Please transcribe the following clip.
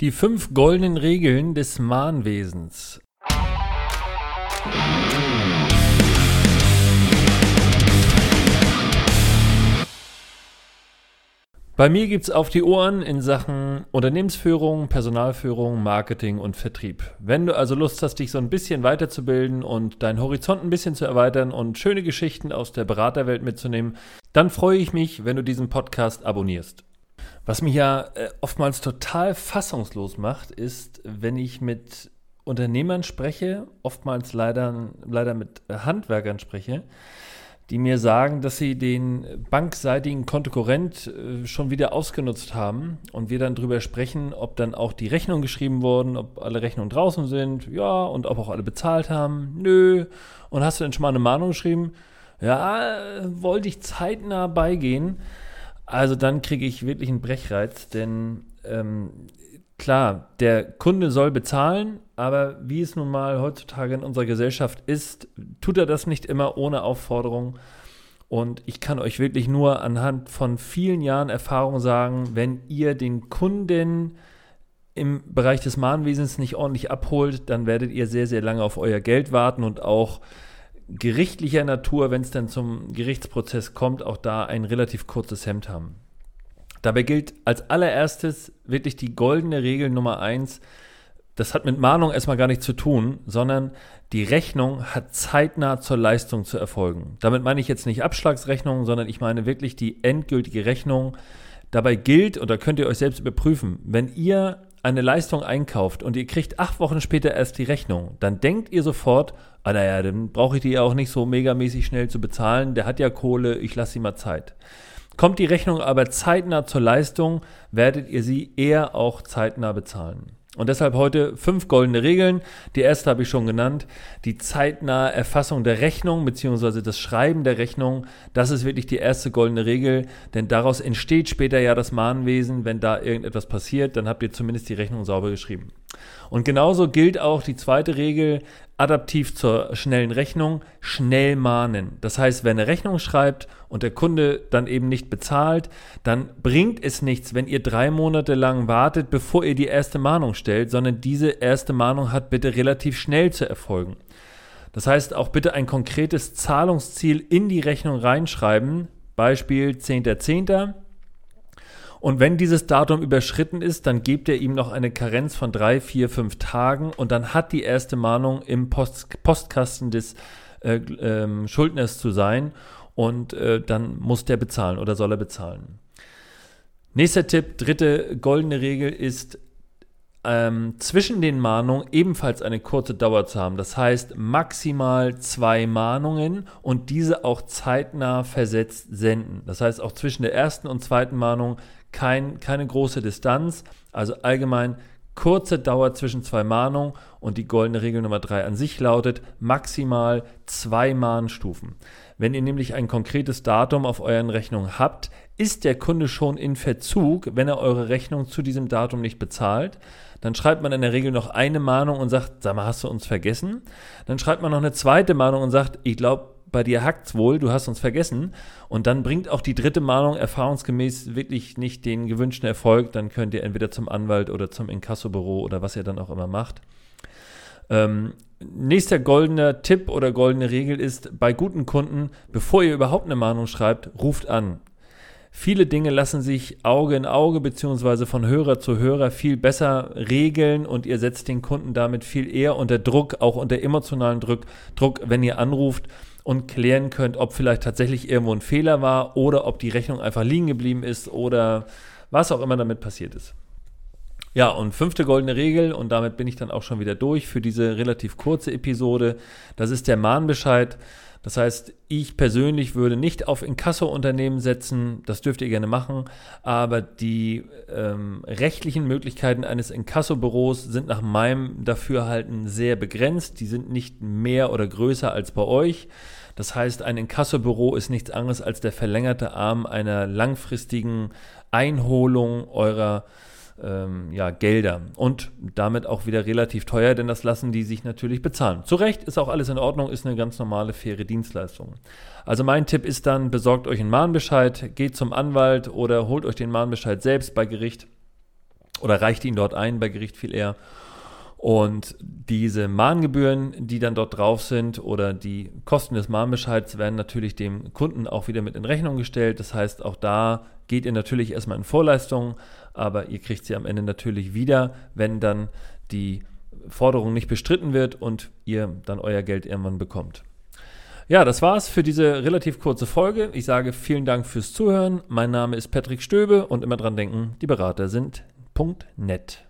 Die fünf goldenen Regeln des Mahnwesens. Bei mir gibt's auf die Ohren in Sachen Unternehmensführung, Personalführung, Marketing und Vertrieb. Wenn du also Lust hast, dich so ein bisschen weiterzubilden und deinen Horizont ein bisschen zu erweitern und schöne Geschichten aus der Beraterwelt mitzunehmen, dann freue ich mich, wenn du diesen Podcast abonnierst. Was mich ja äh, oftmals total fassungslos macht, ist, wenn ich mit Unternehmern spreche, oftmals leider, leider mit Handwerkern spreche, die mir sagen, dass sie den bankseitigen Kontokorrent äh, schon wieder ausgenutzt haben und wir dann drüber sprechen, ob dann auch die Rechnungen geschrieben wurden, ob alle Rechnungen draußen sind, ja, und ob auch alle bezahlt haben, nö. Und hast du denn schon mal eine Mahnung geschrieben? Ja, wollte ich zeitnah beigehen. Also dann kriege ich wirklich einen Brechreiz, denn ähm, klar, der Kunde soll bezahlen, aber wie es nun mal heutzutage in unserer Gesellschaft ist, tut er das nicht immer ohne Aufforderung. Und ich kann euch wirklich nur anhand von vielen Jahren Erfahrung sagen, wenn ihr den Kunden im Bereich des Mahnwesens nicht ordentlich abholt, dann werdet ihr sehr, sehr lange auf euer Geld warten und auch gerichtlicher Natur, wenn es dann zum Gerichtsprozess kommt, auch da ein relativ kurzes Hemd haben. Dabei gilt als allererstes wirklich die goldene Regel Nummer eins. Das hat mit Mahnung erstmal gar nichts zu tun, sondern die Rechnung hat zeitnah zur Leistung zu erfolgen. Damit meine ich jetzt nicht Abschlagsrechnung, sondern ich meine wirklich die endgültige Rechnung. Dabei gilt, und da könnt ihr euch selbst überprüfen, wenn ihr eine Leistung einkauft und ihr kriegt acht Wochen später erst die Rechnung, dann denkt ihr sofort, ah naja, dann brauche ich die ja auch nicht so megamäßig schnell zu bezahlen, der hat ja Kohle, ich lasse ihm mal Zeit. Kommt die Rechnung aber zeitnah zur Leistung, werdet ihr sie eher auch zeitnah bezahlen. Und deshalb heute fünf goldene Regeln. Die erste habe ich schon genannt. Die zeitnahe Erfassung der Rechnung bzw. das Schreiben der Rechnung. Das ist wirklich die erste goldene Regel, denn daraus entsteht später ja das Mahnwesen. Wenn da irgendetwas passiert, dann habt ihr zumindest die Rechnung sauber geschrieben. Und genauso gilt auch die zweite Regel, adaptiv zur schnellen Rechnung, schnell mahnen. Das heißt, wenn eine Rechnung schreibt und der Kunde dann eben nicht bezahlt, dann bringt es nichts, wenn ihr drei Monate lang wartet, bevor ihr die erste Mahnung stellt, sondern diese erste Mahnung hat bitte relativ schnell zu erfolgen. Das heißt, auch bitte ein konkretes Zahlungsziel in die Rechnung reinschreiben. Beispiel 10.10. Und wenn dieses Datum überschritten ist, dann gebt ihr ihm noch eine Karenz von drei, vier, fünf Tagen und dann hat die erste Mahnung im Post Postkasten des äh, ähm, Schuldners zu sein und äh, dann muss der bezahlen oder soll er bezahlen. Nächster Tipp, dritte goldene Regel ist, ähm, zwischen den Mahnungen ebenfalls eine kurze Dauer zu haben. Das heißt maximal zwei Mahnungen und diese auch zeitnah versetzt senden. Das heißt auch zwischen der ersten und zweiten Mahnung kein, keine große Distanz, also allgemein kurze Dauer zwischen zwei Mahnungen und die goldene Regel Nummer drei an sich lautet maximal zwei Mahnstufen. Wenn ihr nämlich ein konkretes Datum auf euren Rechnungen habt, ist der Kunde schon in Verzug, wenn er eure Rechnung zu diesem Datum nicht bezahlt. Dann schreibt man in der Regel noch eine Mahnung und sagt, sag mal, hast du uns vergessen? Dann schreibt man noch eine zweite Mahnung und sagt, ich glaube, bei dir hackt's wohl, du hast uns vergessen. Und dann bringt auch die dritte Mahnung erfahrungsgemäß wirklich nicht den gewünschten Erfolg. Dann könnt ihr entweder zum Anwalt oder zum Inkassobüro oder was ihr dann auch immer macht. Ähm, nächster goldener Tipp oder goldene Regel ist, bei guten Kunden, bevor ihr überhaupt eine Mahnung schreibt, ruft an. Viele Dinge lassen sich Auge in Auge beziehungsweise von Hörer zu Hörer viel besser regeln und ihr setzt den Kunden damit viel eher unter Druck, auch unter emotionalen Druck, Druck wenn ihr anruft und klären könnt, ob vielleicht tatsächlich irgendwo ein Fehler war oder ob die Rechnung einfach liegen geblieben ist oder was auch immer damit passiert ist. Ja, und fünfte goldene Regel, und damit bin ich dann auch schon wieder durch für diese relativ kurze Episode, das ist der Mahnbescheid. Das heißt, ich persönlich würde nicht auf Inkasso-Unternehmen setzen, das dürft ihr gerne machen, aber die ähm, rechtlichen Möglichkeiten eines Inkasso-Büros sind nach meinem Dafürhalten sehr begrenzt. Die sind nicht mehr oder größer als bei euch. Das heißt, ein Inkassobüro ist nichts anderes als der verlängerte Arm einer langfristigen Einholung eurer ähm, ja, Gelder und damit auch wieder relativ teuer, denn das lassen die sich natürlich bezahlen. Zu Recht ist auch alles in Ordnung, ist eine ganz normale, faire Dienstleistung. Also mein Tipp ist dann, besorgt euch einen Mahnbescheid, geht zum Anwalt oder holt euch den Mahnbescheid selbst bei Gericht oder reicht ihn dort ein, bei Gericht viel eher. Und diese Mahngebühren, die dann dort drauf sind oder die Kosten des Mahnbescheids werden natürlich dem Kunden auch wieder mit in Rechnung gestellt. Das heißt, auch da geht ihr natürlich erstmal in Vorleistungen, aber ihr kriegt sie am Ende natürlich wieder, wenn dann die Forderung nicht bestritten wird und ihr dann euer Geld irgendwann bekommt. Ja, das war's für diese relativ kurze Folge. Ich sage vielen Dank fürs Zuhören. Mein Name ist Patrick Stöbe und immer dran denken, die Berater sind .net.